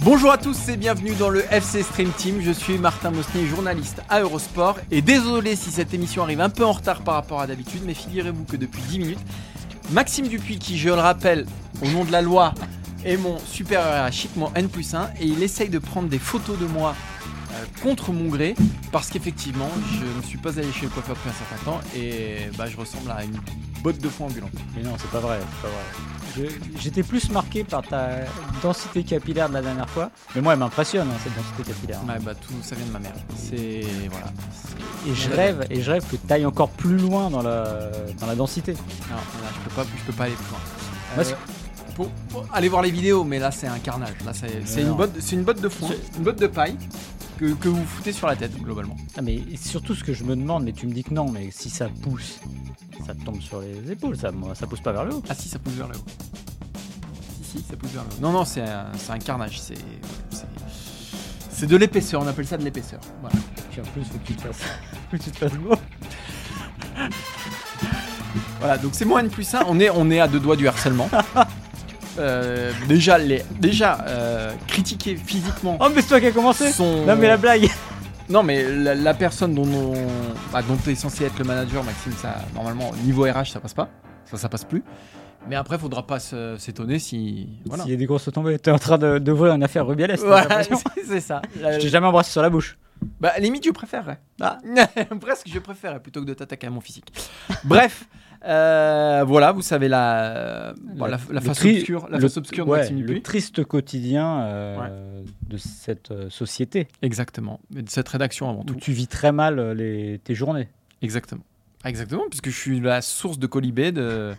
Bonjour à tous et bienvenue dans le FC Stream Team. Je suis Martin Mosnier, journaliste à Eurosport. Et désolé si cette émission arrive un peu en retard par rapport à d'habitude, mais figurez-vous que depuis 10 minutes, Maxime Dupuis, qui je le rappelle, au nom de la loi, est mon supérieur hiérarchique, mon N plus 1, et il essaye de prendre des photos de moi contre mon gré, parce qu'effectivement, je ne suis pas allé chez le coiffeur depuis un certain temps, et bah, je ressemble à une botte de foin ambulante. Mais non, c'est pas vrai, c'est pas vrai. J'étais plus marqué par ta densité capillaire de la dernière fois. Mais moi, elle m'impressionne, hein, cette densité capillaire. Ouais, bah tout ça vient de ma mère. C'est. Voilà. Et je rêve, et je rêve que tu ailles encore plus loin dans la, dans la densité. Non, là, je peux pas, je peux pas aller plus loin. Euh, pour, pour aller voir les vidéos, mais là c'est un carnage. Là c'est une botte, c'est une botte de foin, une botte de paille que, que vous foutez sur la tête globalement. Ah, mais surtout ce que je me demande, mais tu me dis que non, mais si ça pousse, ça te tombe sur les épaules, ça, moi, ça pousse pas vers le haut. Ah si, ça pousse vers le haut. Si, si, ça pousse vers le haut. Non, non, c'est un, c'est un carnage. C'est, c'est, c'est de l'épaisseur. On appelle ça de l'épaisseur. Voilà. Puis en plus, faut que tu te fasses, faut que tu te fasses beau. Voilà, donc c'est moins N plus 1. On est, on est à deux doigts du harcèlement. Euh, déjà, les, déjà euh, critiquer physiquement. Oh, mais c'est toi qui as commencé son- Non, mais la blague Non, mais la, la personne dont, on, bah, dont tu es censé être le manager, Maxime, ça, normalement, niveau RH, ça passe pas. Ça, ça passe plus. Mais après, faudra pas s'étonner si. Voilà. S'il y a des grosses tombées, t'es en train de- d'ouvrir une affaire Rubiales. t'as Voilà, l'impression. c'est- ça. Je t'ai jamais embrassé sur la bouche. Bah, limite, je préférerais. Ah. Presque, je préférerais plutôt que de t'attaquer à mon physique. Bref, euh, voilà, vous savez la, bon, la, la face tri- obscure, la le- face obscure de ouais, Maxime le triste quotidien euh, de cette euh, société Exactement. Mais de cette rédaction avant où tout. tu vis très mal les, tes journées. Exactement. Ah, Exactement, puisque je suis la source de colibé de,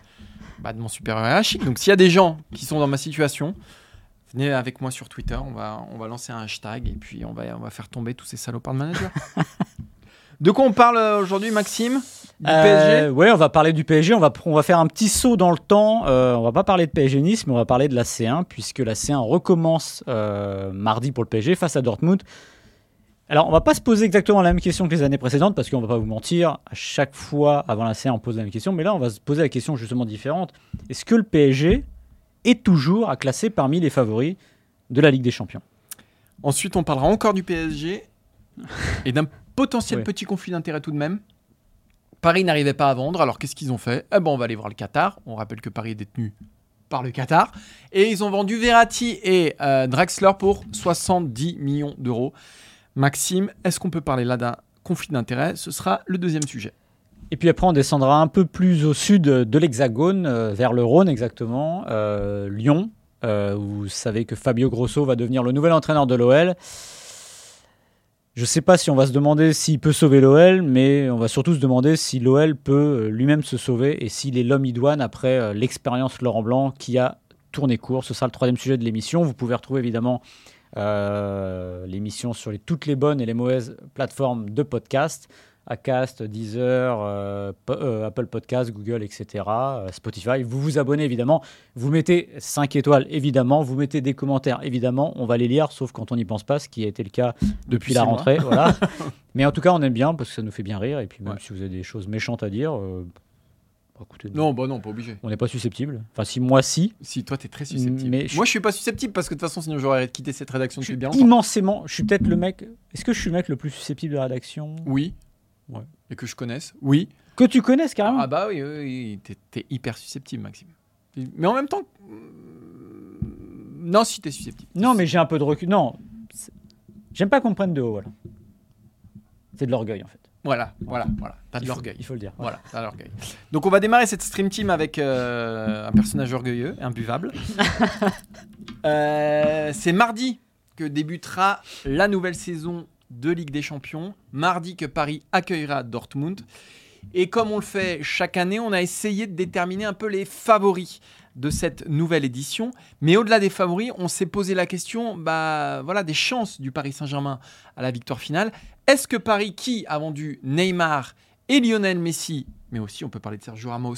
bah, de mon supérieur hiérarchique. Donc s'il y a des gens qui sont dans ma situation, venez avec moi sur Twitter, on va, on va lancer un hashtag et puis on va, on va faire tomber tous ces salopards de managers. de quoi on parle euh, aujourd'hui, Maxime? Du Euh, PSG ouais, on va parler du PSG. On va, on va faire un petit saut dans le temps. Euh, on va pas parler de PSG Nice, mais on va parler de la C1 puisque la C1 recommence euh, mardi pour le PSG face à Dortmund. Alors, on va pas se poser exactement la même question que les années précédentes parce qu'on va pas vous mentir. À chaque fois avant la C1, on pose la même question, mais là, on va se poser la question justement différente. Est-ce que le PSG est toujours à classer parmi les favoris de la Ligue des Champions? Ensuite, on parlera encore du PSG et d'un potentiel petit conflit d'intérêt tout de même. Paris n'arrivait pas à vendre, alors qu'est-ce qu'ils ont fait? Eh ben, on va aller voir le Qatar. On rappelle que Paris est détenu par le Qatar. Et ils ont vendu Verratti et euh, Draxler pour 70 millions d'euros. Maxime, est-ce qu'on peut parler là d'un conflit d'intérêt Ce sera le deuxième sujet. Et puis après, on descendra un peu plus au sud de l'Hexagone, euh, vers le Rhône exactement, euh, Lyon, où vous savez que Fabio Grosso va devenir le nouvel entraîneur de l'OL. Je ne sais pas si on va se demander s'il peut sauver l'OL, mais on va surtout se demander si l'OL peut euh, lui-même se sauver et s'il est l'homme idoine après euh, l'expérience Laurent Blanc qui a tourné court. Ce sera le troisième sujet de l'émission. Vous pouvez retrouver évidemment euh, l'émission sur toutes les bonnes et les mauvaises plateformes de podcast. Acast, Deezer, euh, euh, Apple Podcast, Google, etc., euh, Spotify. Vous vous abonnez évidemment, vous mettez 5 étoiles évidemment, vous mettez des commentaires évidemment, on va les lire, sauf quand on n'y pense pas, ce qui a été le cas depuis la rentrée. voilà. Mais en tout cas, on aime bien parce que ça nous fait bien rire, et puis même Ouais. si vous avez des choses méchantes à dire, écoutez, Non, bah non, pas obligé. on n'est pas susceptible. Enfin, si moi si, Si toi t'es très susceptible. Mais Moi je suis pas susceptible parce que de toute façon sinon j'aurais quitté cette rédaction je suis bien immensément, je suis peut-être le mec, est-ce que je suis le mec le plus susceptible de la rédaction? Oui. Ouais. Et que je connaisse. Oui. Que tu connaisses carrément Ah bah oui, oui, oui. T'es, t'es hyper susceptible, Maxime. Mais en même temps, non, si t'es susceptible. Non, mais j'ai un peu de recul. Non, c'est- j'aime pas qu'on me prenne de haut, voilà. C'est de l'orgueil en fait. Voilà, voilà, voilà. T'as de l'orgueil. Il faut le dire. Voilà, t'as de l'orgueil. Donc on va démarrer cette stream team avec euh, un personnage orgueilleux, imbuvable. Euh, c'est mardi que débutera la nouvelle saison de Ligue des Champions, mardi que Paris accueillera Dortmund. Et comme on le fait chaque année, on a essayé de déterminer un peu les favoris de cette nouvelle édition. Mais au-delà des favoris, on s'est posé la question bah, voilà, des chances du Paris Saint-Germain à la victoire finale. Est-ce que Paris, qui a vendu Neymar et Lionel Messi, mais aussi on peut parler de Sergio Ramos,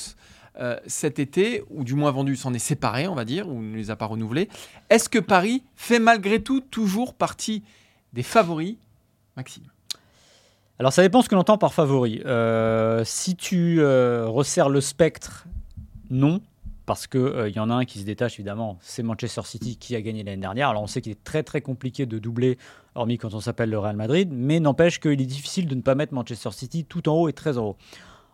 euh, cet été, ou du moins vendu, s'en est séparé, on va dire, ou ne les a pas renouvelés. Est-ce que Paris fait malgré tout toujours partie des favoris Maxime alors ça dépend ce que l'on entend par favori. Euh, si tu euh, resserres le spectre, non, parce qu'il y en a un qui se détache évidemment, c'est Manchester City qui a gagné l'année dernière. Alors on sait qu'il est très très compliqué de doubler, hormis quand on s'appelle le Real Madrid, mais n'empêche qu'il est difficile de ne pas mettre Manchester City tout en haut et très en haut.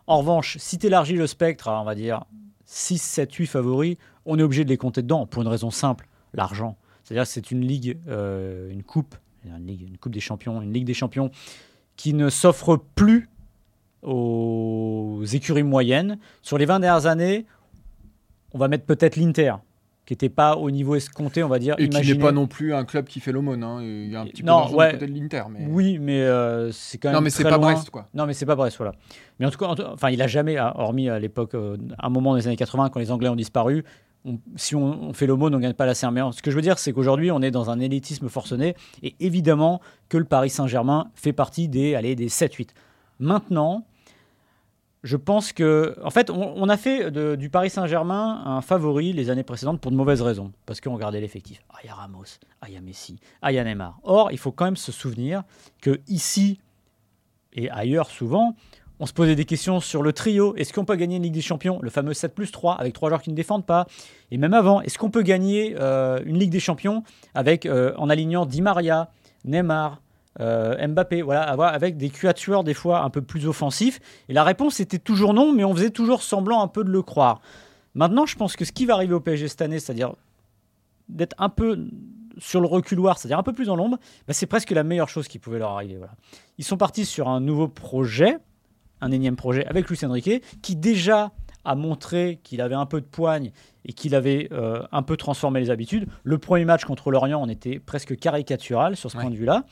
En revanche, si tu élargis le spectre on va dire 6, 7, 8 favoris, on est obligé de les compter dedans pour une raison simple, l'argent. C'est-à-dire que c'est une ligue, euh, une coupe, une, ligue, une coupe des champions, une ligue des champions qui ne s'offre plus aux écuries moyennes. Sur les 20 dernières années, on va mettre peut-être l'Inter, qui n'était pas au niveau escompté, on va dire. Et qui n'est pas non plus un club qui fait l'aumône. Hein. Il y a un petit peu non, ouais, côté de l'Inter. Mais... Oui, mais euh, c'est quand même. Non, mais c'est pas Brest, quoi. Non, mais c'est pas Brest, voilà. Mais en tout cas, enfin, il a jamais, hein, hormis à l'époque, euh, un moment des années 80, quand les Anglais ont disparu, si on, fait l'aumône, on ne gagne pas la serment. Ce que je veux dire, c'est qu'aujourd'hui, on est dans un élitisme forcené. Et évidemment que le Paris Saint-Germain fait partie des, allez, des 7-8. Maintenant, je pense que, en fait, on, a fait du Paris Saint-Germain un favori les années précédentes pour de mauvaises raisons, parce qu'on regardait l'effectif. Ah, il y a Ramos, ah, il y a Messi, ah, il y a Neymar. Or, il faut quand même se souvenir que ici et ailleurs, souvent, on se posait des questions sur le trio. Est-ce qu'on peut gagner une Ligue des Champions? Le fameux 7 plus 3 avec trois joueurs qui ne défendent pas. Et même avant, est-ce qu'on peut gagner euh, une Ligue des Champions avec, euh, en alignant Di Maria, Neymar, euh, Mbappé, voilà, avec des quatuors des fois un peu plus offensifs. Et la réponse était toujours non, mais on faisait toujours semblant un peu de le croire. Maintenant, je pense que ce qui va arriver au PSG cette année, c'est-à-dire d'être un peu sur le reculoir, c'est-à-dire un peu plus dans l'ombre, bah, c'est presque la meilleure chose qui pouvait leur arriver. Voilà. Ils sont partis sur un nouveau projet, un énième projet avec Lucien Riquet, qui déjà a montré qu'il avait un peu de poigne et qu'il avait euh, un peu transformé les habitudes. Le premier match contre l'Orient, on était presque caricatural sur ce point de vue-là.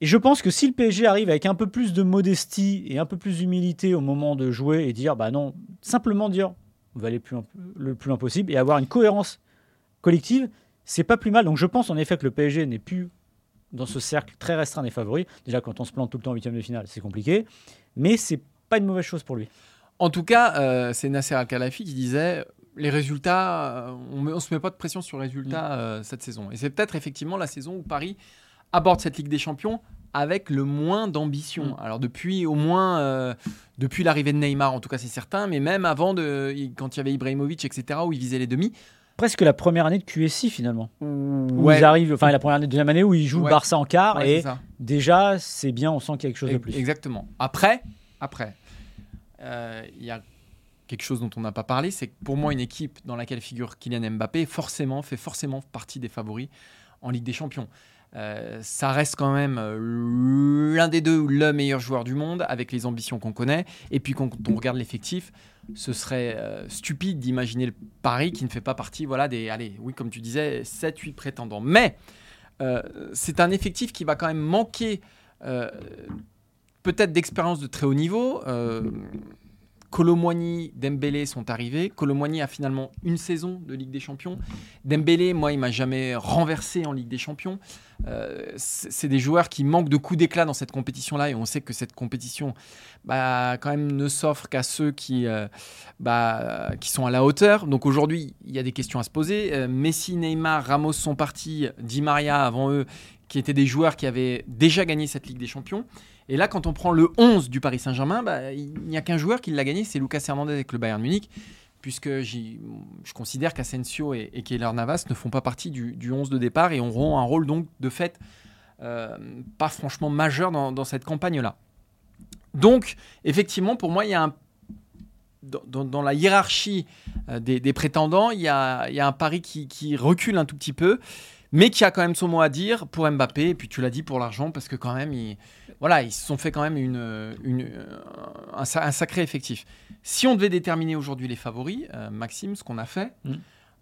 Et je pense que si le PSG arrive avec un peu plus de modestie et un peu plus d'humilité au moment de jouer et dire, bah non, simplement dire, on va aller plus, le plus loin possible et avoir une cohérence collective, c'est pas plus mal. Donc je pense en effet que le PSG n'est plus dans ce cercle très restreint des favoris. Déjà, quand on se plante tout le temps en huitième de finale, c'est compliqué. Mais c'est pas une mauvaise chose pour lui. En tout cas, euh, c'est Nasser Al-Khalafi qui disait les résultats, euh, on ne se met pas de pression sur les résultats mm. euh, cette saison. Et c'est peut-être effectivement la saison où Paris aborde cette Ligue des Champions avec le moins d'ambition. Mm. Alors depuis au moins euh, depuis l'arrivée de Neymar, en tout cas c'est certain, mais même avant de quand il y avait Ibrahimovic, etc. où il visait les demi. Presque la première année de QSI finalement. Où ils arrivent, enfin la première année, deuxième année où ils jouent Barça en quart et déjà c'est bien, on sent qu'il y a quelque chose de plus. Exactement. Après, après, euh, il y a quelque chose dont on n'a pas parlé, c'est que pour moi une équipe dans laquelle figure Kylian Mbappé forcément fait forcément partie des favoris en Ligue des Champions. Euh, ça reste quand même euh, l'un des deux, le meilleur joueur du monde, avec les ambitions qu'on connaît. Et puis quand on regarde l'effectif, ce serait euh, stupide d'imaginer le Paris qui ne fait pas partie voilà, des, allez, oui, comme tu disais, 7-8 prétendants. Mais c'est un effectif qui va quand même manquer peut-être d'expérience de très haut niveau. Colomwani, Dembélé sont arrivés. Colomwani a finalement une saison de Ligue des Champions. Dembélé, moi, il m'a jamais renversé en Ligue des Champions. Euh, c'est des joueurs qui manquent de coups d'éclat dans cette compétition-là, et on sait que cette compétition, bah, quand même, ne s'offre qu'à ceux qui, euh, bah, qui sont à la hauteur. Donc aujourd'hui, il y a des questions à se poser. Euh, Messi, Neymar, Ramos sont partis, Di Maria avant eux, qui étaient des joueurs qui avaient déjà gagné cette Ligue des Champions. Et là, quand on prend le 11 du Paris Saint-Germain, bah, il n'y a qu'un joueur qui l'a gagné, c'est Lucas Hernandez avec le Bayern Munich, puisque je considère qu'Asensio et, et Keylor Navas ne font pas partie du, 11 de départ et auront un rôle donc de fait euh, pas franchement majeur dans, cette campagne-là. Donc, effectivement, pour moi, il y a un dans, la hiérarchie euh, des, prétendants, il y, a, un pari qui, qui, recule un tout petit peu mais qui a quand même son mot à dire pour Mbappé, et puis tu l'as dit pour l'argent, parce que quand même, ils, voilà, ils se sont fait quand même une, une un, sacré effectif. Si on devait déterminer aujourd'hui les favoris, euh, Maxime, ce qu'on a fait, mm.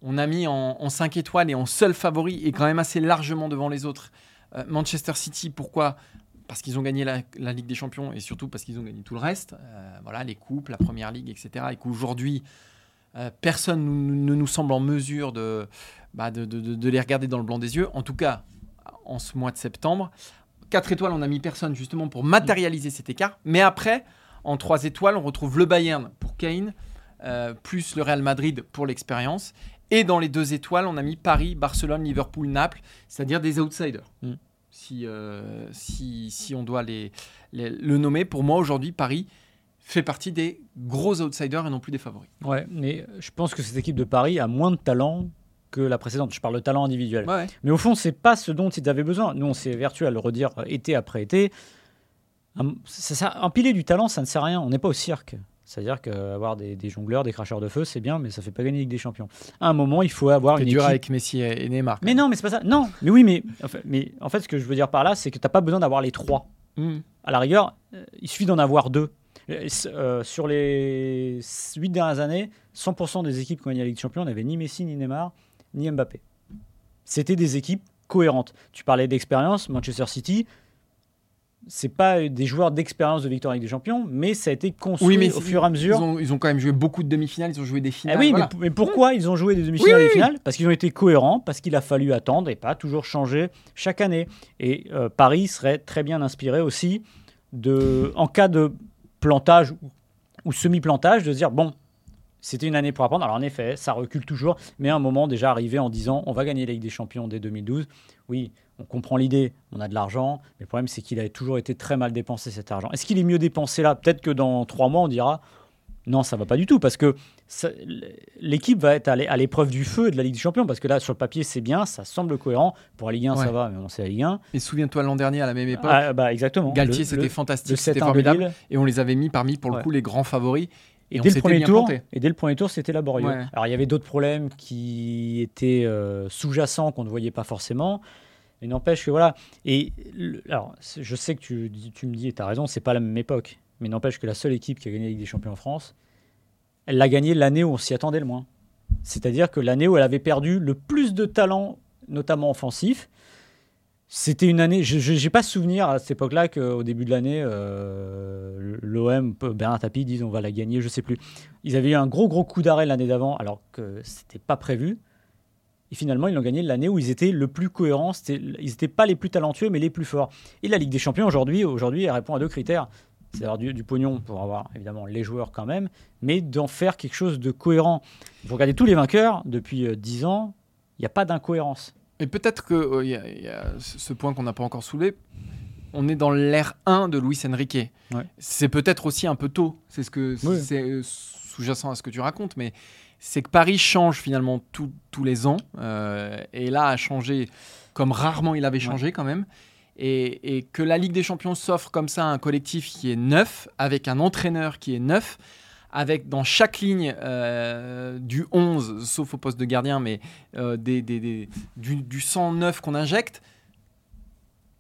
on a mis en, 5 étoiles et en seul favori et quand même assez largement devant les autres. Euh, Manchester City, pourquoi? Parce qu'ils ont gagné la, Ligue des Champions et surtout parce qu'ils ont gagné tout le reste. Euh, voilà, les coupes, la Première Ligue, etc. Et qu'aujourd'hui, euh, personne ne nous semble en mesure bah, de, de, les regarder dans le blanc des yeux. En tout cas, en ce mois de septembre. 4 étoiles, on n'a mis personne justement pour matérialiser cet écart. Mais après, en 3 étoiles, on retrouve le Bayern pour Kane, plus le Real Madrid pour l'expérience. Et dans les deux étoiles, on a mis Paris, Barcelone, Liverpool, Naples, c'est-à-dire des outsiders. Mm. Si, euh, si, si, on doit les, le nommer, pour moi aujourd'hui, Paris fait partie des gros outsiders et non plus des favoris. Ouais, mais je pense que cette équipe de Paris a moins de talent que la précédente. Je parle de talent individuel. Mais au fond, c'est pas ce dont ils avaient besoin. Nous, on s'est vertu à le redire été après été. Ça, ça, empiler du talent, ça ne sert à rien. On n'est pas au cirque. C'est-à-dire qu'avoir des, des, jongleurs, des cracheurs de feu, c'est bien, mais ça fait pas gagner Ligue des Champions. À un moment, il faut avoir une dur équipe... avec Messi et Neymar. Mais non, mais c'est pas ça. Non, mais oui, mais en fait, mais en fait ce que je veux dire par là, c'est que tu n'as pas besoin d'avoir les trois. Hmm. À la rigueur, euh, il suffit d'en avoir deux. Euh, euh, sur les huit dernières années, 100% des équipes qui ont gagné la Ligue des Champions n'avaient ni Messi, ni Neymar, ni Mbappé. C'était des équipes cohérentes. Tu parlais d'expérience, Manchester City, c'est pas des joueurs d'expérience de victoire avec des champions, mais ça a été construit au fur et à mesure. Ils ont, quand même joué beaucoup de demi-finales, ils ont joué des finales. Eh oui, mais, pourquoi ils ont joué des demi-finales et des finales? Parce qu'ils ont été cohérents, parce qu'il a fallu attendre et pas toujours changer chaque année. Et euh, Paris serait très bien inspiré aussi de, en cas de plantage ou semi-plantage, de se dire bon, c'était une année pour apprendre. Alors en effet, ça recule toujours, mais à un moment déjà arrivé en disant on va gagner la Ligue des Champions dès 2012. Oui, on comprend l'idée, on a de l'argent, mais le problème c'est qu'il a toujours été très mal dépensé cet argent. Est-ce qu'il est mieux dépensé là? Peut-être que dans trois mois on dira non, ça va pas du tout parce que l'équipe va être à l'épreuve du feu de la Ligue des Champions parce que là sur le papier c'est bien, ça semble cohérent. Pour la Ligue 1 ça va, mais on sait la Ligue 1. Et souviens-toi l'an dernier à la même époque. Ah, bah, exactement. Galtier c'était fantastique, c'était formidable et on les avait mis parmi pour le coup les grands favoris. Et, dès le premier tour, et dès le premier tour, c'était laborieux. Alors il y avait d'autres problèmes qui étaient euh, sous-jacents qu'on ne voyait pas forcément. Mais n'empêche que voilà. Et alors, je sais que tu, tu me dis, et tu as raison, c'est pas la même époque. Mais n'empêche que la seule équipe qui a gagné la Ligue des Champions en France, elle l'a gagné l'année où on s'y attendait le moins. C'est-à-dire que l'année où elle avait perdu le plus de talent, notamment offensif. C'était une année, je n'ai pas souvenir à cette époque-là qu'au début de l'année, euh, l'OM, Bernard Tapie disent on va la gagner, je sais plus. Ils avaient eu un gros gros coup d'arrêt l'année d'avant alors que c'était pas prévu. Et finalement, ils l'ont gagné l'année où ils étaient le plus cohérents. Ils n'étaient pas les plus talentueux, mais les plus forts. Et la Ligue des Champions, aujourd'hui, aujourd'hui elle répond à deux critères. C'est d'avoir du, pognon pour avoir évidemment les joueurs quand même, mais d'en faire quelque chose de cohérent. Vous regardez tous les vainqueurs depuis euh, dix ans, il n'y a pas d'incohérence. Et peut-être qu'il euh, y, a ce point qu'on n'a pas encore soulevé. On est dans l'ère 1 de Luis Enrique. C'est peut-être aussi un peu tôt. C'est ce que c'est euh, sous-jacent à ce que tu racontes, mais c'est que Paris change finalement tous les ans. Euh, et là, a changé comme rarement il avait changé quand même. Et, que la Ligue des Champions s'offre comme ça un collectif qui est neuf, avec un entraîneur qui est neuf, avec dans chaque ligne euh, du 11, sauf au poste de gardien, mais euh, des, du, du 109 qu'on injecte,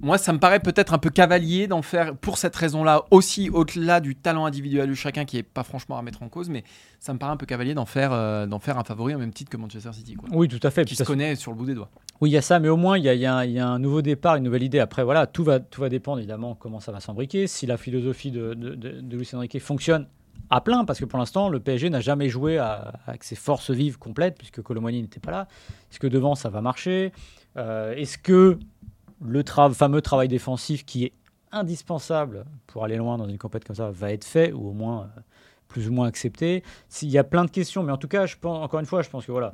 moi, ça me paraît peut-être un peu cavalier d'en faire, pour cette raison-là, aussi au-delà du talent individuel de chacun, qui n'est pas franchement à mettre en cause, mais ça me paraît un peu cavalier d'en faire, euh, d'en faire un favori au même titre que Manchester City. Quoi. Oui, tout à fait. Qui se connaît sur le bout des doigts. Oui, il y a ça, mais au moins, il y a, y a, un nouveau départ, une nouvelle idée. Après, voilà, tout va, tout va dépendre évidemment comment ça va s'embriquer. Si la philosophie de, de, de, Luis Enrique fonctionne à plein, parce que pour l'instant, le PSG n'a jamais joué avec ses forces vives complètes, puisque Colomani n'était pas là. Est-ce que devant, ça va marcher? Euh, Est-ce que le fameux travail défensif qui est indispensable pour aller loin dans une compétition comme ça va être fait, ou au moins euh, plus ou moins accepté? S'il y a plein de questions, mais en tout cas, encore une fois, je pense que voilà,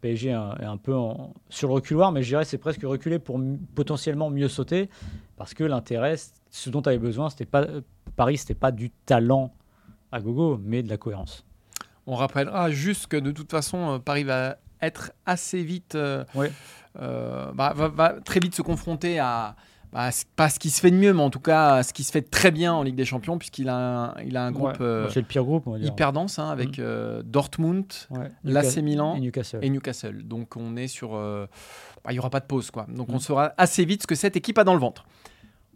PSG est un, peu sur le reculoir, mais je dirais c'est presque reculer pour potentiellement mieux sauter, parce que l'intérêt, ce dont tu avais besoin, c'était pas Paris, c'était pas du talent à gogo, mais de la cohérence. On rappellera juste que de toute façon, euh, Paris va être assez vite, euh, euh, bah, va, très vite se confronter à bah, pas ce qui se fait de mieux, mais en tout cas ce qui se fait très bien en Ligue des Champions, puisqu'il a un, il a un groupe euh, le pire groupe, hyper dense, hein, avec mm. Dortmund, l'AC Milan et Newcastle. et Newcastle. Donc on est sur, bah, il n'y aura pas de pause, quoi. Donc on mm. saura assez vite ce que cette équipe a dans le ventre.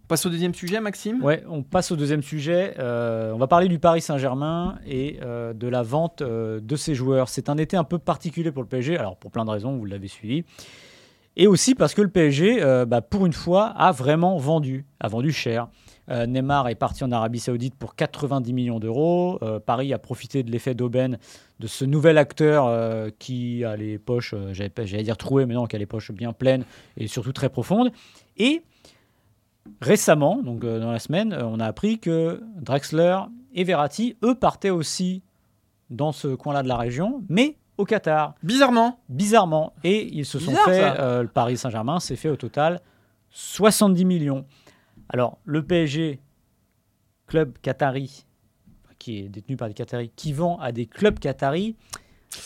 Passe au deuxième sujet, Maxime? Ouais, on passe au deuxième sujet. Euh, on va parler du Paris Saint-Germain et euh, de la vente euh, de ses joueurs. C'est un été un peu particulier pour le PSG, alors pour plein de raisons, vous l'avez suivi. Et aussi parce que le PSG, bah, pour une fois, a vraiment vendu, a vendu cher. Neymar est parti en Arabie Saoudite pour 90 millions d'euros. Paris a profité de l'effet d'aubaine de ce nouvel acteur qui a les poches, j'allais dire trouées, mais non, qui a les poches bien pleines et surtout très profondes. Et récemment, donc euh, dans la semaine, euh, on a appris que Drexler et Verratti, eux, partaient aussi dans ce coin-là de la région, mais au Qatar. Bizarrement. Bizarrement. Et ils se sont fait, euh, le Paris Saint-Germain s'est fait au total 70 millions. Alors, le PSG, club qatari, qui est détenu par des Qataris, qui vend à des clubs qataris,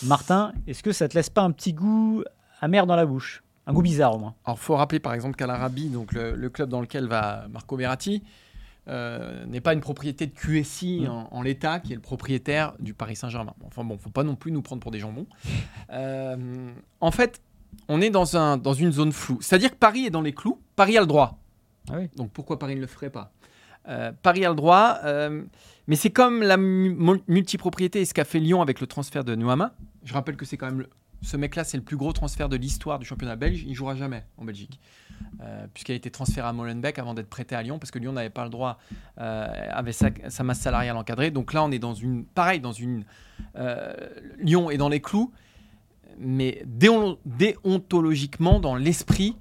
Martin, est-ce que ça te laisse pas un petit goût amer dans la bouche? Un goût bizarre au moins. Alors, faut rappeler par exemple qu'à l'Arabie, donc le, club dans lequel va Marco Verratti, euh, n'est pas une propriété de QSI mm. en, l'état, qui est le propriétaire du Paris Saint-Germain. Enfin bon, faut pas non plus nous prendre pour des jambons. Euh, en fait, on est dans, un, dans une zone floue. C'est-à-dire que Paris est dans les clous. Paris a le droit. Ah donc pourquoi Paris ne le ferait pas? Euh, Paris a le droit, mais c'est comme la multipropriété et ce qu'a fait Lyon avec le transfert de Nouama. Je rappelle que c'est quand même le, ce mec-là, c'est le plus gros transfert de l'histoire du championnat belge. Il jouera jamais en Belgique, euh, puisqu'il a été transféré à Molenbeek avant d'être prêté à Lyon, parce que Lyon n'avait pas le droit, euh, avec sa, masse salariale encadrée. Donc là, on est dans une, pareil, dans une, euh, Lyon est dans les clous, mais déontologiquement, dans l'esprit,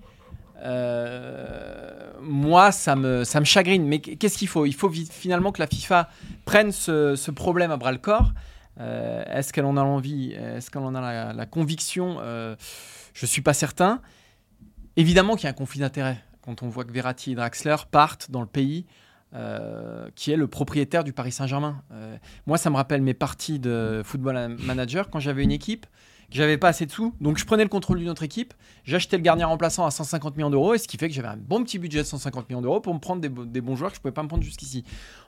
moi, ça me, ça me chagrine. Mais qu'est-ce qu'il faut? Il faut finalement que la FIFA prenne ce, ce problème à bras le corps euh, est-ce qu'elle en a l'envie? Est-ce qu'elle en a la, conviction? Euh, Je ne suis pas certain. Évidemment qu'il y a un conflit d'intérêts quand on voit que Verratti et Draxler partent dans le pays euh, qui est le propriétaire du Paris Saint-Germain. moi, ça me rappelle mes parties de football manager quand j'avais une équipe j'avais pas assez de sous, donc je prenais le contrôle d'une autre équipe, j'achetais le gardien remplaçant à 150 millions d'euros, et ce qui fait que j'avais un bon petit budget de 150 millions d'euros pour me prendre des, des, bons joueurs que je pouvais pas me prendre jusqu'ici.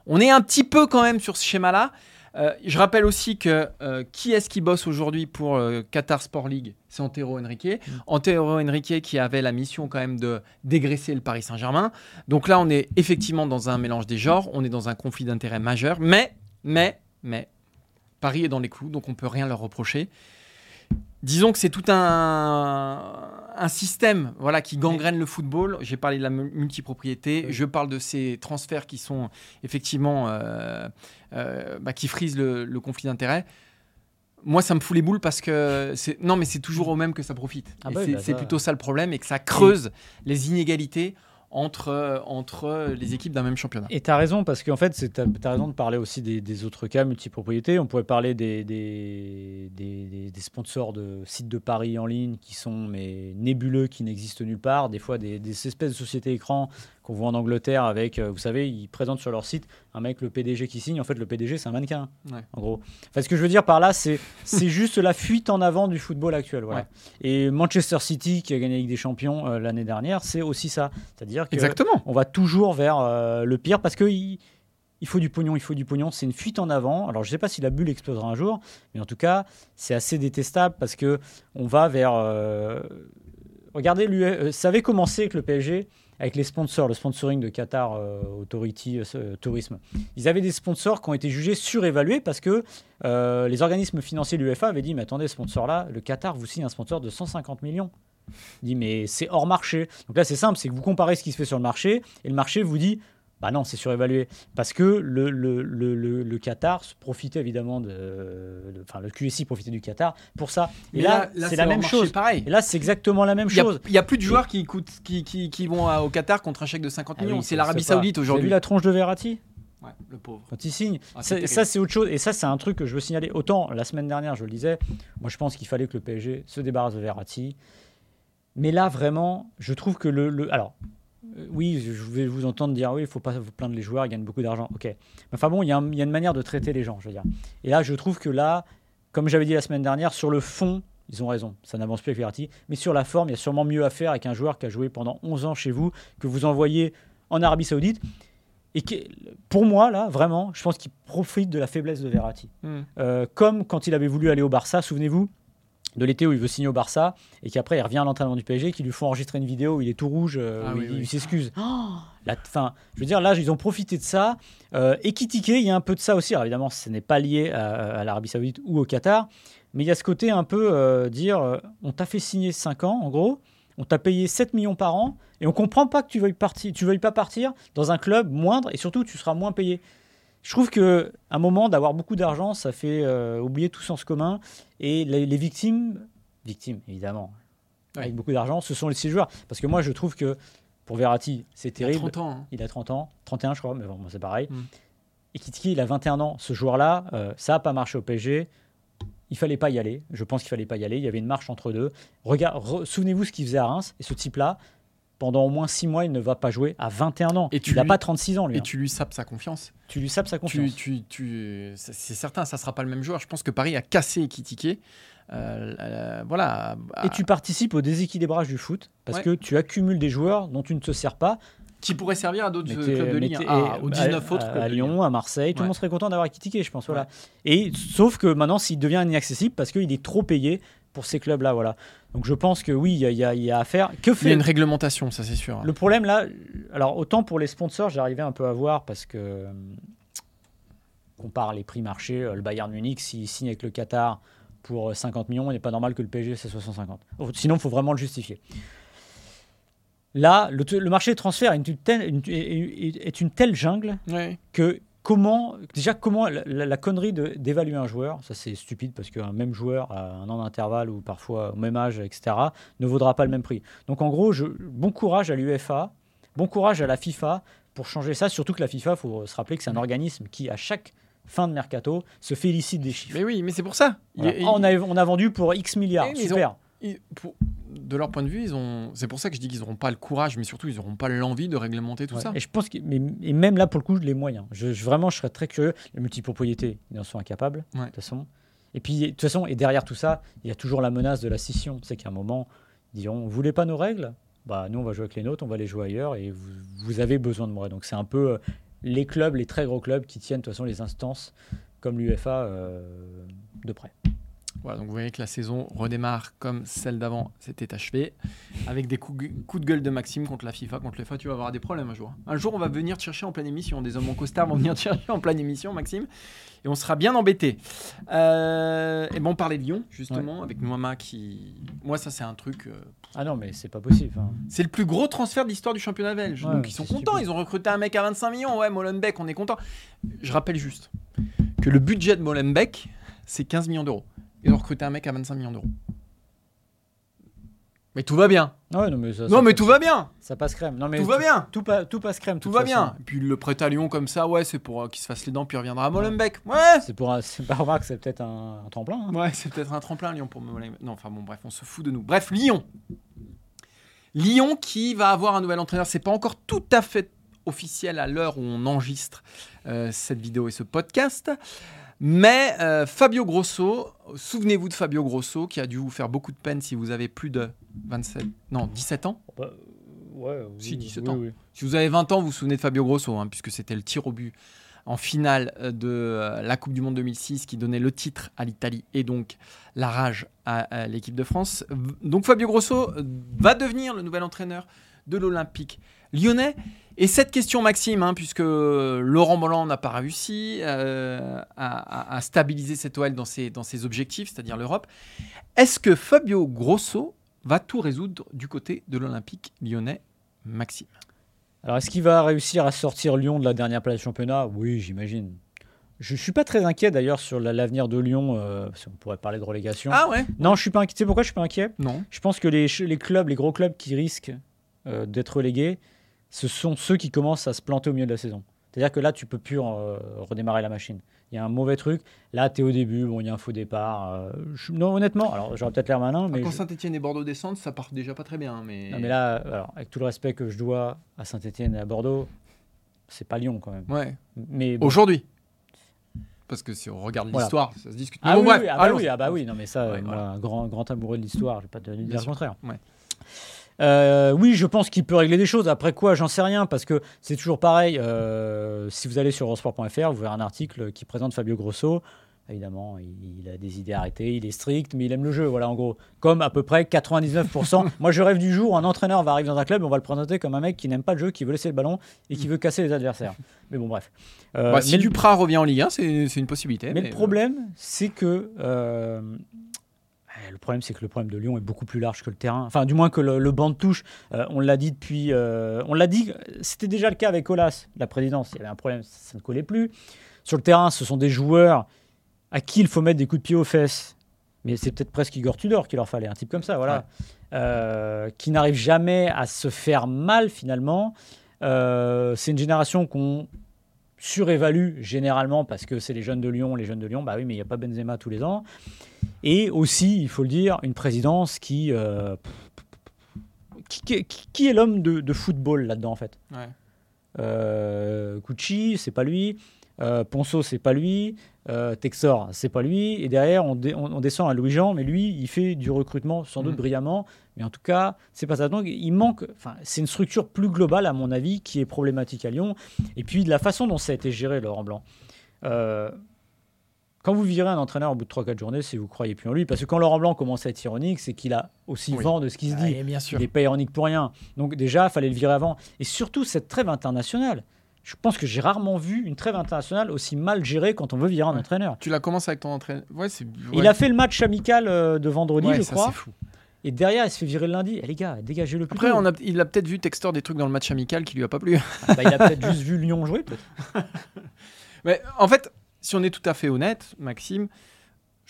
On est un petit peu quand même sur ce schéma-là, euh, je rappelle aussi que euh, qui est-ce qui bosse aujourd'hui pour euh, Qatar Sport League? C'est Antero Henrique. Mm. Antero Henrique qui avait la mission quand même de dégraisser le Paris Saint-Germain. Donc là, on est effectivement dans un mélange des genres, on est dans un conflit d'intérêts majeur. Mais, mais, mais, Paris est dans les clous, donc on peut rien leur reprocher disons que c'est tout un, un, système voilà, qui gangrène le football. J'ai parlé de la multipropriété, je parle de ces transferts qui sont effectivement euh, euh, bah, qui frisent le, conflit d'intérêts. Moi, ça me fout les boules parce que c'est non, mais c'est toujours au même que ça profite. Ah bah c'est bah plutôt ça le problème et que ça creuse les inégalités entre, entre les équipes d'un même championnat. Et tu as raison, parce qu'en fait, tu as, raison de parler aussi des, autres cas multipropriétés. On pourrait parler des, sponsors de sites de paris en ligne qui sont nébuleux, qui n'existent nulle part. Des fois, des, espèces de sociétés écrans qu'on voit en Angleterre avec, euh, vous savez, ils présentent sur leur site un mec, le PDG qui signe. En fait, le PDG, c'est un mannequin, en gros. Enfin, ce que je veux dire par là, c'est juste la fuite en avant du football actuel. Voilà. Et Manchester City, qui a gagné avec des champions euh, l'année dernière, c'est aussi ça. C'est-à-dire qu'on va toujours vers euh, le pire parce que. Il, faut du pognon, il faut du pognon. C'est une fuite en avant. Alors, je ne sais pas si la bulle explosera un jour, mais en tout cas, c'est assez détestable parce que on va vers. Regardez, ça avait commencé avec le PSG avec les sponsors, le sponsoring de Qatar euh, Authority euh, Tourisme. Ils avaient des sponsors qui ont été jugés surévalués parce que euh, les organismes financiers de l'UEFA avaient dit Mais attendez, sponsor-là, le Qatar vous signe un sponsor de 150 millions. Il dit Mais c'est hors marché. Donc là, c'est simple c'est que vous comparez ce qui se fait sur le marché et le marché vous dit bah non, c'est surévalué. Parce que le, le, le, le, Qatar profitait évidemment de, Enfin, le QSI profitait du Qatar pour ça. Et là, c'est la même chose. Pareil. Et là, c'est exactement la même chose. Il n'y a, plus de joueurs qui, coûtent, qui, qui, qui, vont au Qatar contre un chèque de 50 ah millions. c'est l'Arabie Saoudite aujourd'hui. Vous vu la tronche de Verratti? Ouais, le pauvre. Quand il signe. Ah, ça, c'est autre chose. Et ça, c'est un truc que je veux signaler. Autant, la semaine dernière, je le disais, moi, je pense qu'il fallait que le PSG se débarrasse de Verratti. Mais là, vraiment, je trouve que le. le alors, oui, je vais vous entendre dire oui, il faut pas vous plaindre les joueurs, ils gagnent beaucoup d'argent. Ok. Enfin bon, il y, a une manière de traiter les gens, je veux dire. Et là, je trouve que là, comme j'avais dit la semaine dernière, sur le fond, ils ont raison, ça n'avance plus avec Verratti. Mais sur la forme, il y a sûrement mieux à faire avec un joueur qui a joué pendant 11 ans chez vous, que vous envoyez en Arabie Saoudite. Et qui, pour moi, là, vraiment, je pense qu'il profite de la faiblesse de Verratti. Hmm. Euh, comme quand il avait voulu aller au Barça, souvenez-vous, de l'été où il veut signer au Barça et qu'après il revient à l'entraînement du PSG, qui lui font enregistrer une vidéo où il est tout rouge, euh, ah où il, s'excuse. Oh La, fin, je veux dire, là, ils ont profité de ça. Euh, Ekitike, il y a un peu de ça aussi. Alors, évidemment, ce n'est pas lié à, à l'Arabie Saoudite ou au Qatar, mais il y a ce côté un peu euh, dire euh, on t'a fait signer 5 ans, en gros, on t'a payé 7 millions par an, et on comprend pas que tu veuilles, partir, tu veuilles pas partir dans un club moindre, et surtout, tu seras moins payé. Je trouve que un moment d'avoir beaucoup d'argent, ça fait euh, oublier tout sens commun. Et les, les victimes, victimes évidemment, Ouais. avec beaucoup d'argent, ce sont les six joueurs. Parce que moi, je trouve que pour Verratti, c'est Il a terrible. 30 ans. hein. Il a 30 ans, 31 je crois, mais bon, c'est pareil. Mm. Et Kitiki, il a 21 ans. Ce joueur-là, euh, ça n'a pas marché au PSG. Il fallait pas y aller. Je pense qu'il fallait pas y aller. Il y avait une marche entre deux. Regarde, re- souvenez-vous ce qu'il faisait à Reims. Et ce type-là, pendant au moins 6 mois, il ne va pas jouer à 21 ans. Et tu il n'a pas 36 ans, lui. Et hein. tu lui sapes sa confiance. Tu lui sapes sa confiance. tu, tu- c'est c'est certain, ça sera pas le même joueur. Je pense que Paris a cassé Ekitike. Euh, euh, voilà. Et tu participes au déséquilibrage du foot parce Ouais. que tu accumules des joueurs dont tu ne te sers pas. qui pourrait servir à d'autres clubs de Ligue 1. t'es- Ah, et- aux 19 à, autres à- clubs à de Ligue 1. Lyon, à Marseille, tout Ouais. le monde serait content d'avoir Ekitike, je pense. Voilà. Et sauf que maintenant, s'il devient inaccessible parce qu'il est trop payé pour ces clubs-là, voilà. Donc je pense que oui, il y, a- y y à faire. Que Il y a fait une réglementation, ça c'est sûr. le problème là Alors autant pour les sponsors, j'arrivais un peu à voir parce que euh, compare les prix marché, euh, le Bayern Munich s'il signe avec le Qatar pour euh, 50 millions, il n'est pas normal que le PSG c'est 650. Oh, Sinon, il faut vraiment le justifier. Là, le, le marché des transferts est une, telle, une- est- est une telle jungle que comment déjà comment la, la- la connerie d'évaluer un joueur, ça c'est stupide parce qu'un même joueur à un an d'intervalle ou parfois au même âge, etc., ne vaudra pas le même prix. Donc en gros, je, bon courage à l'UEFA, bon courage à la FIFA pour changer ça, surtout que la FIFA, il faut se rappeler que c'est un organisme qui, à chaque fin de mercato, se félicite des chiffres. Mais oui, mais c'est pour ça. Voilà. Il- Ah, on, a, on a vendu pour X milliards, ils super. ils- pour- de leur point de vue, ils ont. C'est pour ça que je dis qu'ils n'auront pas le courage, mais surtout ils n'auront pas l'envie de réglementer tout Ouais. ça. Et je pense que, mais, et même là, pour le coup, les moyens. Je, je- vraiment, je serais très curieux. Les multipropriétés, ils en sont incapables, de toute façon. Et puis, de toute façon, et derrière tout ça, il y a toujours la menace de la scission. C'est qu'à un moment, ils diront, vous voulez pas nos règles? Bah, nous, on va jouer avec les nôtres, on va les jouer ailleurs, et vous, vous avez besoin de moi. Donc, c'est un peu euh, les clubs, les très gros clubs, qui tiennent de toute façon les instances comme l'UFA euh, de près. Voilà, donc vous voyez que la saison redémarre comme celle d'avant, c'était achevé, avec des coups, coups de gueule de Maxime contre la FIFA, contre l'UEFA, tu vas avoir des problèmes un jour. Un jour, on va venir te chercher en pleine émission, des hommes en costard vont venir te chercher en pleine émission, Maxime, et on sera bien embêté. Euh, et bon, on parlait de Lyon, justement, avec Noama qui... Moi, ça, c'est un truc... euh, Ah non, mais c'est pas possible. hein. C'est le plus gros transfert de l'histoire du championnat belge. Ouais, Donc ils sont contents, ils ont recruté un mec à 25 millions. Ouais, Molenbeek, on est content. Je rappelle juste que le budget de Molenbeek, c'est 15 millions d'euros. Ils ont recruté un mec à 25 millions d'euros. Mais tout va bien. Ouais, non, mais ça, Non, ça mais passe- tout va bien. Ça passe crème. Non, mais Tout va bien. Tout, pa- tout passe crème. Tout va bien. Et puis le prêt à Lyon comme ça, ouais, c'est pour euh, qu'il se fasse les dents puis il reviendra à Molenbeek. Ouais. C'est pour c'est pas remarque, c'est peut-être un, un tremplin. hein. Ouais, c'est peut-être un tremplin Lyon pour Molenbeek. Non, enfin bon, bref, on se fout de nous. Bref, Lyon. Lyon qui va avoir un nouvel entraîneur. C'est pas encore tout à fait officiel à l'heure où on enregistre euh, cette vidéo et ce podcast. Mais euh, Fabio Grosso, souvenez-vous de Fabio Grosso qui a dû vous faire beaucoup de peine si vous avez plus de 27, non 17 ans? Bah, ouais, Si, oui, 17 oui, ans. oui. Si vous avez 20 ans, vous vous souvenez de Fabio Grosso, hein, puisque c'était le tir au but en finale euh, de euh, la Coupe du Monde 2006 qui donnait le titre à l'Italie et donc la rage à, l'équipe de France. Donc Fabio Grosso va devenir le nouvel entraîneur de l'Olympique lyonnais. Et cette question, Maxime, hein, puisque Laurent Bolland n'a pas réussi euh, à, à- à stabiliser cette OL dans ses, dans ses objectifs, c'est-à-dire l'Europe, est-ce que Fabio Grosso va tout résoudre du côté de l'Olympique lyonnais, Maxime? Alors, est-ce qu'il va réussir à sortir Lyon de la dernière place du championnat? Oui, j'imagine. Je ne suis pas très inquiet d'ailleurs sur la- l'avenir de Lyon, euh, parce qu'on pourrait parler de relégation. Ah ouais? Non, je suis pas inquiet. Tu sais pourquoi je suis pas inquiet? Non. Je pense que les clubs, les gros clubs qui risquent euh, d'être relégués, ce sont ceux qui commencent à se planter au milieu de la saison. C'est-à-dire que là, tu peux plus euh, redémarrer la machine. Il y a un mauvais truc. Là, tu es au début, bon, il y a un faux départ. euh, je- non, honnêtement, alors j'aurais peut-être l'air malin, mais, Quand je- Saint-Etienne et Bordeaux descendent, ça part déjà pas très bien. Mais, non, mais là, alors, avec tout le respect que je dois à Saint-Etienne et à Bordeaux, c'est pas Lyon quand même. Ouais. Mais bon. Aujourd'hui. Parce que si on regarde Voilà. l'histoire, ça se discute. Ah, bon, oui, bref, oui, ah, bah oui, ah bah oui, non mais ça, Ouais, moi, voilà. un grand, grand amoureux de l'histoire, je vais pas te dire le contraire. Ouais. Euh, oui, je pense qu'il peut régler des choses. Après quoi, j'en sais rien, parce que c'est toujours pareil. euh, si vous allez sur eurosport.fr, vous verrez un article qui présente Fabio Grosso. Évidemment, il, a des idées arrêtées, il est strict, mais il aime le jeu. Voilà, en gros, comme à peu près 99%. Moi, je rêve du jour où un entraîneur va arriver dans un club, on va le présenter comme un mec qui n'aime pas le jeu, qui veut laisser le ballon et qui mm. veut casser les adversaires. Mais bon, bref. Euh, bah, si Duprat revient en Ligue 1, c'est une possibilité. Mais, le problème, c'est que le problème, c'est que le problème de Lyon est beaucoup plus large que le terrain. Enfin, du moins que le, banc de touche. Euh, on l'a dit depuis. on l'a dit. C'était déjà le cas avec Olas, la présidence. Il y avait un problème, ça ne collait plus. Sur le terrain, ce sont des joueurs à qui il faut mettre des coups de pied aux fesses. Mais c'est peut-être presque Igor Tudor qu'il leur fallait, un type comme ça, voilà. Euh, qui n'arrive jamais à se faire mal finalement. Euh, c'est une génération qu'on surévalue généralement parce que c'est les jeunes de Lyon, les jeunes de Lyon, bah oui, mais il n'y a pas Benzema tous les ans. Et aussi, il faut le dire, une présidence qui. Euh, qui, est l'homme de, football là-dedans en fait ouais. Cucci, c'est pas lui. Euh, Ponceau, c'est pas lui. Euh, Texor, c'est pas lui. Et derrière, on, descend à Louis-Jean, mais lui, il fait du recrutement sans doute mm. brillamment. Mais en tout cas, c'est pas ça. Donc, il manque. Enfin, c'est une structure plus globale, à mon avis, qui est problématique à Lyon. Et puis, de la façon dont ça a été géré, Laurent Blanc. Euh, quand vous virez un entraîneur au bout de 3-4 journées, si vous croyez plus en lui, parce que quand Laurent Blanc commence à être ironique, c'est qu'il a aussi vent de ce qui se dit. bien sûr. Il n'est pas ironique pour rien. Donc déjà, il fallait le virer avant. Et surtout, cette trêve internationale je pense que j'ai rarement vu une trêve internationale aussi mal gérée quand on veut virer un entraîneur. Tu l'as commencé avec ton entraîneur. Ouais, Il a fait le match amical euh, de vendredi, je ça, crois. Fou. Et derrière, il se fait virer le lundi. Eh, les gars, dégagez le plus. Après, on a, il a peut-être vu Textor des trucs dans le match amical qui lui a pas plu. Ah, bah, il a peut-être juste vu Lyon jouer, peut-être. Mais en fait, si on est tout à fait honnête, Maxime,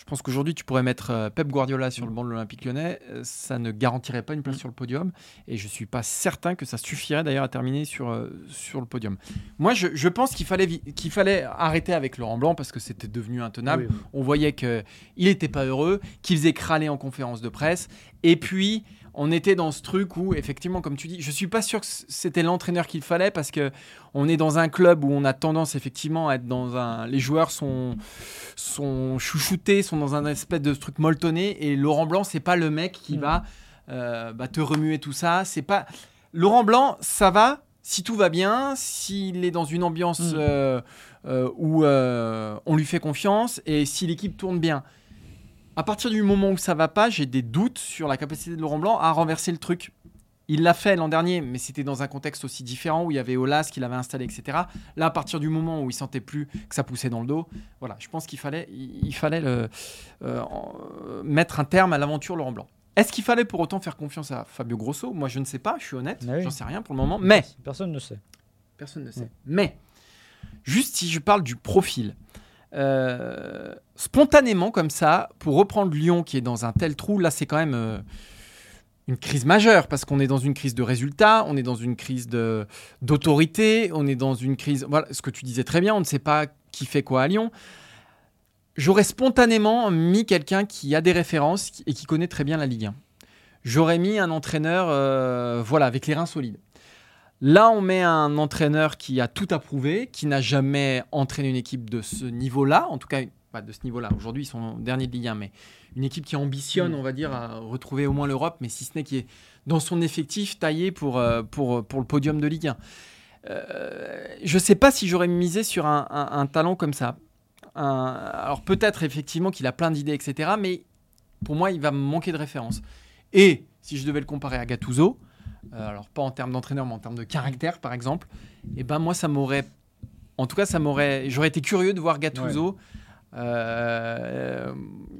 je pense qu'aujourd'hui, tu pourrais mettre euh, Pep Guardiola sur le banc de l'Olympique lyonnais. Euh, ça ne garantirait pas une place mm. sur le podium. Et je ne suis pas certain que ça suffirait d'ailleurs à terminer sur, euh, sur le podium. Moi, je, pense qu'il fallait, qu'il fallait arrêter avec Laurent Blanc parce que c'était devenu intenable. On voyait qu'il n'était pas heureux, qu'il faisait crâler en conférence de presse. Et puis, on était dans ce truc où, effectivement, comme tu dis, je suis pas sûr que c'était l'entraîneur qu'il fallait parce que on est dans un club où on a tendance effectivement à être dans un. Les joueurs sont, sont chouchoutés, sont dans un espèce de truc molletonné et Laurent Blanc, c'est pas le mec qui mm. va euh, bah, te remuer tout ça. C'est pas. Laurent Blanc, ça va si tout va bien, s'il est dans une ambiance mm. euh, euh, où on lui fait confiance et si l'équipe tourne bien à partir du moment où ça va pas, j'ai des doutes sur la capacité de Laurent Blanc à renverser le truc. Il l'a fait l'an dernier, mais c'était dans un contexte aussi différent où il y avait Olas qui l'avait installé, etc. Là, à partir du moment où il sentait plus que ça poussait dans le dos, voilà, je pense qu'il fallait, il fallait le, euh, mettre un terme à l'aventure Laurent Blanc. Est-ce qu'il fallait pour autant faire confiance à Fabio Grosso? Moi, je ne sais pas, je suis honnête, ah j'en sais rien pour le moment. Mais personne ne sait. Personne ne sait. Mais juste si je parle du profil, euh, spontanément comme ça, pour reprendre Lyon qui est dans un tel trou, là c'est quand même euh, une crise majeure parce qu'on est dans une crise de résultats, on est dans une crise d'autorité, on est dans une crise... Voilà, ce que tu disais très bien, on ne sait pas qui fait quoi à Lyon. J'aurais spontanément mis quelqu'un qui a des références et qui connaît très bien la Ligue 1. J'aurais mis un entraîneur euh, voilà, avec les reins solides. Là, on met un entraîneur qui a tout approuvé, qui n'a jamais entraîné une équipe de ce niveau-là, en tout cas pas de ce niveau-là. Aujourd'hui, ils sont derniers de Ligue 1, mais une équipe qui ambitionne, on va dire, à retrouver au moins l'Europe, mais si ce n'est qui est dans son effectif taillé pour, euh, pour, pour le podium de Ligue 1. Euh, je ne sais pas si j'aurais misé sur un, talent comme ça. alors peut-être effectivement qu'il a plein d'idées, etc. Mais pour moi, il va me manquer de référence. Et si je devais le comparer à Gattuso, euh, alors pas en termes d'entraîneur, mais en termes de caractère, par exemple, et eh ben moi, ça m'aurait. En tout cas, ça m'aurait. J'aurais été curieux de voir Gattuso. Euh,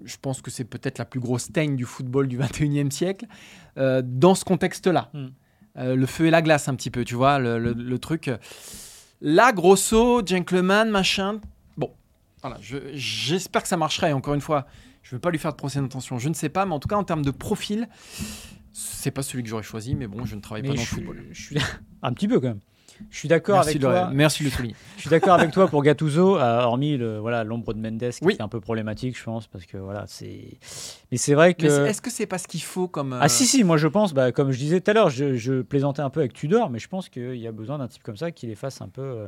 je pense que c'est peut-être la plus grosse teigne du football du 21e siècle. Euh, dans ce contexte-là, hmm. le feu et la glace, un petit peu, tu vois, le, truc. Là, grosso, gentleman, machin. Bon, voilà, j'espère que ça marcherait. Encore une fois, je ne veux pas lui faire de procès d'intention, je ne sais pas, mais en tout cas, en termes de profil, c'est pas celui que j'aurais choisi, mais bon, je ne travaille pas dans le football. Je suis un petit peu quand même. Je suis d'accord avec toi. Merci de souligner. je suis d'accord avec toi pour Gattuso, euh, hormis le, voilà l'ombre de Mendes qui est un peu problématique, je pense, parce que voilà c'est. Mais c'est vrai que. Est-ce que c'est pas ce qu'il faut comme. Ah si si, moi je pense, bah, comme je disais tout à l'heure, je, plaisantais un peu avec Tudor, mais je pense qu'il y a besoin d'un type comme ça qui les fasse un peu. Euh,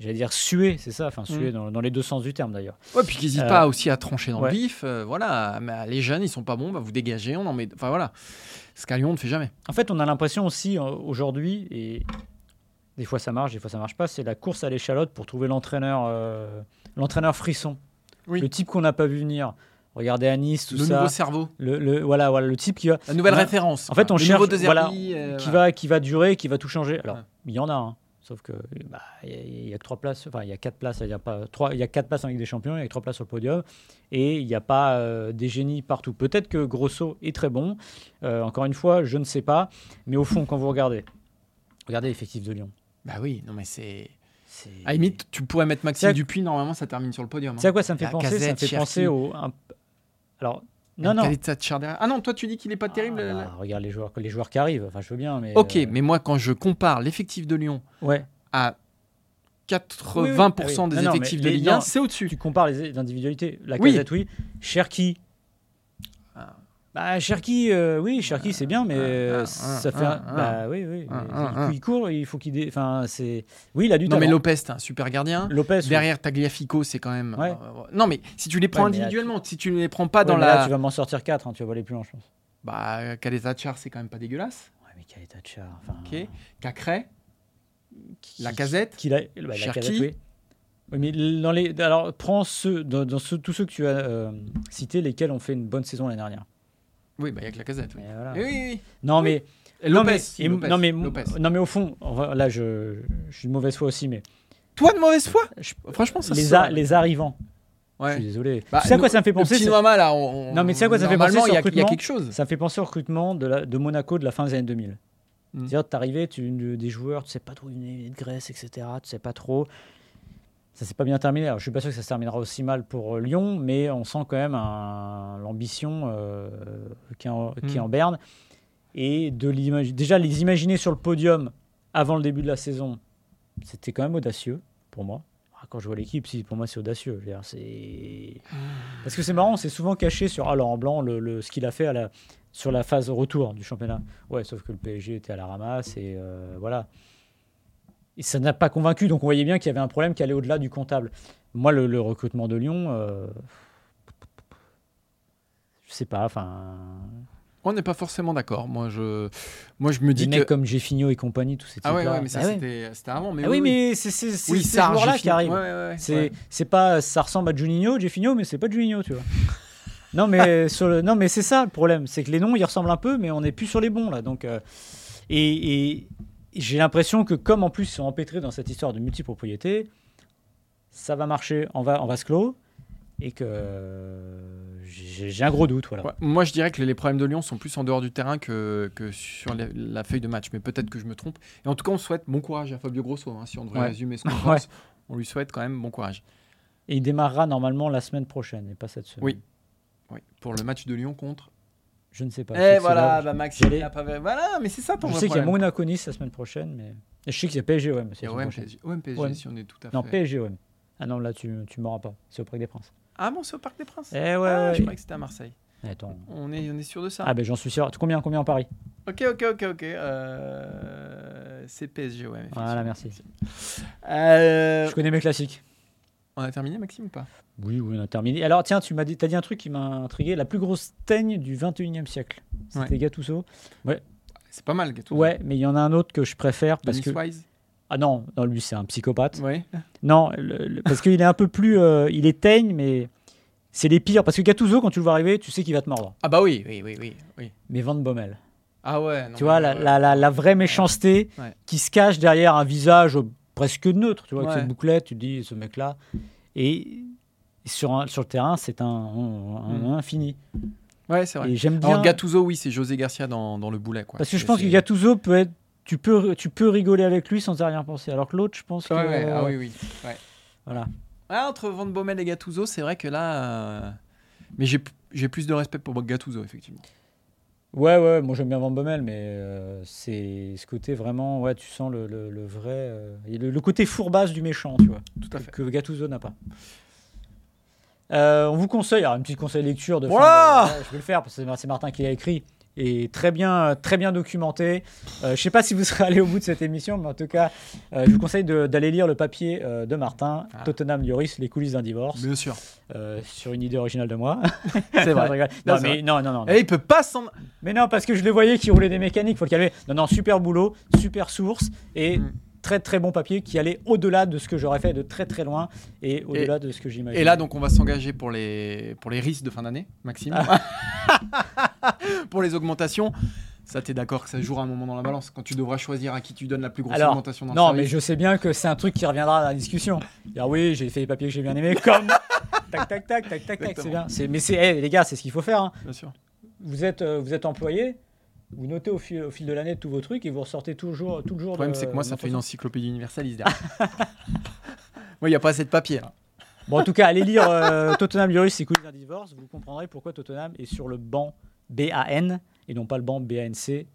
j'allais dire suer, c'est ça, enfin suer mm. dans, les deux sens du terme d'ailleurs. Ouais, puis qu'ils n'hésitent pas aussi à trancher dans le vif. voilà, mais les jeunes ils sont pas bons, bah, vous dégagez, on en met. Enfin voilà. Ce qu'à Lyon, on ne fait jamais. En fait, on a l'impression aussi euh, aujourd'hui, et des fois ça marche, des fois ça marche pas, c'est la course à l'échalote pour trouver l'entraîneur, euh, l'entraîneur frisson. Oui. le type qu'on n'a pas vu venir. Regardez à Nice, tout Le ça. nouveau cerveau. Le, le- voilà, voilà, le type qui va, La nouvelle référence. En fait, on le cherche- voilà, euh, qui, va, qui va durer, qui va tout changer. Alors, Ouais. il y en a, hein. Sauf que bah, il y a- il y, a que trois places, enfin il y a quatre places, il y a pas trois, il y a quatre places en Ligue des Champions, il y a trois places sur le podium, et il n'y a pas euh, des génies partout. Peut-être que Grosso est très bon. Euh, encore une fois, je ne sais pas, mais au fond, quand vous regardez, regardez l'effectif de Lyon. Bah oui, non mais c'est. C'est À limite, tu pourrais mettre Maxime C'est à- Dupuis, normalement ça termine sur le podium. Tu sais à quoi ça me fait La penser? Ça me fait penser au. un- Alors, non, non. Ah non, toi tu dis qu'il est pas terrible. Ah, là, regarde les joueurs, les joueurs qui arrivent. Enfin, je veux bien, mais. Ok, euh, mais moi quand je compare l'effectif de Lyon ouais. à Oui, 80% oui. des Ah oui. Non, non, mais effectifs de Ligue 1, non. c'est au-dessus. Tu compares les individualités. La casette, oui. Cherki. Ah. Bah, Cherki, euh, oui, Cherki, c'est bien, mais euh, ça fait. un- ah, bah oui, oui. mais il, court, il faut qu'il. dé- Enfin, c'est. Oui, il a du Non mais talent. Lopez, c'est un super gardien. Lopez. Derrière Tagliafico, c'est quand même. Ouais. euh, non mais si tu les prends Ouais, mais là, individuellement, si tu ne les prends pas Ouais, dans la. Là, tu vas m'en sortir 4, tu vas aller plus loin, je pense. Bah, Khalid Thatcher, c'est quand même pas dégueulasse. Ouais, mais enfin, Ok. Cacré, qui- la casette. qui l'a- bah, la Cherki. casette, oui. Oui, mais dans les, alors, prends ceux, dans, dans ceux- tous ceux que tu as euh, cités, lesquels ont fait une bonne saison l'année dernière. Oui, bah il y a que la casette. Oui. Voilà. Eh oui, oui. Non, mais non, Lopez, mais, si, et- Lopez, non, mais, Lopez. non, mais au fond, va- là, je, je suis de mauvaise foi aussi, mais Toi de mauvaise foi? Je- Franchement, ça les, a- les arrivants, je suis désolé. Bah, tu sais à quoi ça me fait Le penser petit ça, Noama, là, on- Non, mais tu sais à quoi ça fait normalement, penser, il y, a- quelque chose. ça me fait penser au recrutement de, la, de Monaco de la fin des années 2000. Mm. C'est-à-dire, t'arrivais, tu des joueurs, tu sais pas trop, ils venaient de Grèce, etc. Tu sais pas trop. Ça s'est pas bien terminé. Alors, je suis pas sûr que ça se terminera aussi mal pour euh, Lyon, mais on sent quand même l'ambition euh, qui, est en, qui est Mm. en berne. Et de déjà, les imaginer sur le podium avant le début de la saison, c'était quand même audacieux pour moi. Ah, Quand je vois l'équipe, si, pour moi, c'est audacieux. C'est... Parce que c'est marrant, c'est souvent caché sur ah, Laurent Blanc, le, le- ce qu'il a fait à la, sur la phase retour du championnat. Ouais, sauf que le PSG était à la ramasse et euh, voilà. Et ça n'a pas convaincu, donc on voyait bien qu'il y avait un problème qui allait au-delà du comptable. Moi, le, le recrutement de Lyon, euh, je sais pas, enfin, On n'est pas forcément d'accord. Moi, je, moi, je me des dis mecs que. comme Geffinho et compagnie, tous ces Ah ouais, ouais, mais ça, Ah ouais. c'était c'était avant. Mais Ah oui, mais c'est c'est- c'est oui, ces Sarr, joueurs-là qui arrivent. Ouais. c'est pas ça ressemble à Juninho, Jeffinho, mais c'est pas Juninho, tu vois. non mais sur le, non mais c'est ça le problème, c'est que les noms ils ressemblent un peu, mais on n'est plus sur les bons là. Donc euh, et, et j'ai l'impression que comme en plus ils sont empêtrés dans cette histoire de multipropriété, ça va marcher en, va, en vase clos et que j'ai un gros doute voilà. Ouais, moi, je dirais que les, problèmes de Lyon sont plus en dehors du terrain que, que sur la, la feuille de match. Mais peut-être que je me trompe. Et en tout cas, on souhaite bon courage à Fabio Grosso. hein, si on devrait Ouais. résumer ce qu'on Ouais. pense, on lui souhaite quand même bon courage. Et il démarrera normalement la semaine prochaine et pas cette semaine. Oui. Oui, pour le match de Lyon contre. Je ne sais pas. C'est voilà, là- bah Maxime, j'allais- il a pas... voilà, mais c'est ça ton je sais qu'il y a. Monaco Nice la semaine prochaine, mais et je sais qu'il y a PSG Il y a OM, prochaine. PSG, OM, PSG, si on est tout à fait. Non, PSG, ouais. Ah non, là, tu, tu m'auras pas. C'est au Parc des Princes. Ah bon, c'est au Parc des Princes Eh ouais, Ah, ouais. Je croyais que c'était à Marseille. Attends. On est, on est sûr de ça Ah ben j'en suis sûr. Combien, combien en Paris? Ok, ok, ok, ok. Euh, C'est PSG, ouais. Voilà, merci. Euh, Je connais mes classiques. On a terminé, Maxime, ou pas? Oui, oui, on a terminé. Alors tiens, tu m'as dit, as dit un truc qui m'a intrigué. La plus grosse teigne du 21e siècle. C'était Ouais. Gattuso. C'est pas mal, Gattuso. Ouais, mais il y en a un autre que je préfère parce que Wise? Ah non, non lui c'est un psychopathe. Ouais. Non, le- le- parce qu'il est un peu plus, euh, il est teigne, mais c'est les pires. Parce que Gattuso, quand tu le vois arriver, tu sais qu'il va te mordre. Ah bah oui, oui, oui, oui. oui. Mais Van Bommel. Ah ouais. non, tu vois, la, ouais. la, la, la vraie méchanceté Ouais. qui se cache derrière un visage presque neutre, tu vois, avec Ouais. cette bouclette, tu dis, ce mec-là. Et sur, un- sur le terrain, c'est un, un- Mm. un infini. Ouais, c'est vrai. Et j'aime bien. Alors Gattuso, oui, c'est José Garcia dans, dans le boulet, quoi. parce que je pense que Gattuso peut être. Tu peux, tu peux rigoler avec lui sans rien penser. Alors que l'autre, je pense que. Ouais, ouais, ah oui, oui. Voilà. Ah, entre Van Bommel et Gattuso, c'est vrai que là. euh, Mais j'ai j'ai plus de respect pour Gattuso, effectivement. Ouais, ouais, moi j'aime bien Van Bommel, mais euh, c'est ce côté vraiment. Ouais, tu sens le, le- le vrai. euh, et le, le côté fourbasse du méchant, tu vois. Tout à fait. que Gattuso n'a pas. Euh, on vous conseille, alors un petit conseil lecture de. fin Voilà de- je vais le faire parce que c'est- c'est Martin qui l'a écrit et très bien, très bien documenté. Euh, je sais pas si vous serez allé au bout de cette émission, mais en tout cas, euh, je vous conseille d'aller lire le papier euh, de Martin, Ah. Tottenham Lloris, les coulisses d'un divorce, Bien sûr. euh, sur une idée originale de moi. C'est vrai. rigole. Non, Non, mais vrai. non, non, non. non. Et il peut pas s'en. Mais non, parce que je le voyais qui roulait des mécaniques, faut le calmer. Non, non, super boulot, super source et Mm. Très très bon papier qui allait au-delà de ce que j'aurais fait de très très loin et au-delà de ce que j'imaginais. Et là, donc, on va s'engager pour les, pour les risques de fin d'année, Maxime. pour les augmentations. Ça, t'es d'accord que ça jouera un moment dans la balance quand tu devras choisir à qui tu donnes la plus grosse Alors, augmentation dans Non, mais je sais bien que c'est un truc qui reviendra dans la discussion. Dire oui, j'ai fait les papiers que j'ai bien aimés, comme tac tac tac tac tac tac, c'est bien. Mais c'est, les gars, c'est ce qu'il faut faire. hein. Bien sûr. Vous êtes, euh, vous êtes employé, vous notez au fil, au fil de l'année tous vos trucs et vous ressortez toujours, tout le jour. Le problème, c'est que moi, ça fait une encyclopédie universaliste derrière. moi, il n'y a pas assez de papier. là. Bon, en tout cas, allez lire euh, Tottenham Lloris et Queen Divorce. Vous comprendrez pourquoi Tottenham est sur le banc BAN et non pas le banc BANC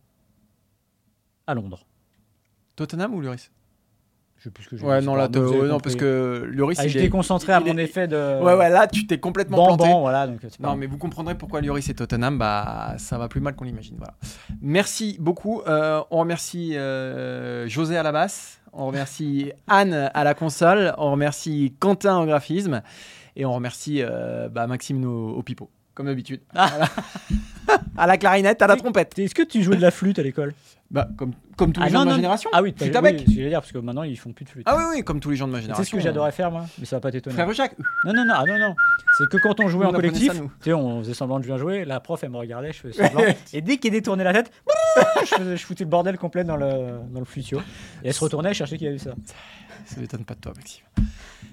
à Londres. Tottenham ou Lloris? Je sais plus ce que j'ai Ouais, dit, non, là, te- ouais, non, parce que Lloris, Ah, il j'étais concentré à il mon est- effet de. Ouais, ouais, là, tu t'es complètement planté. ban, voilà. Donc, c'est pas Non, grave. mais vous comprendrez pourquoi Lloris et Tottenham, bah, ça va plus mal qu'on l'imagine. Voilà. Merci beaucoup. Euh, on remercie euh, José à la basse, on remercie Anne à la console, on remercie Quentin au graphisme et on remercie euh, bah, Maxime au, au pipeau, comme d'habitude. Voilà. à la clarinette, à la trompette. Est-ce que tu jouais de la flûte à l'école? Bah, comme, comme tous les Ah, gens non, de ma non, génération. Ah oui, flûte t'as- à oui, c'est que j'allais dire parce que maintenant ils font plus de flûte. Ah oui, oui, comme tous les gens de ma génération. sais ce que j'adorais faire moi, mais ça va pas t'étonner. Frère Jacques. Non non non, ah, non non. C'est que quand on jouait en collectif, ça, sais, on faisait semblant de bien jouer, la prof elle me regardait, je faisais semblant, et dès qu'elle détournait la tête, je, faisais- je foutais le bordel complet dans le dans le flutio. Et elle se retournait, elle cherchait qui avait ça. Ça m'étonne pas de toi, Maxime.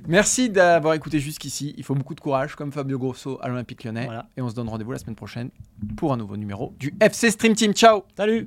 Merci d'avoir écouté jusqu'ici. Il faut beaucoup de courage, comme Fabio Grosso à l'Olympique lyonnais. Voilà. Et on se donne rendez-vous la semaine prochaine pour un nouveau numéro du FC Stream Team. Ciao Salut.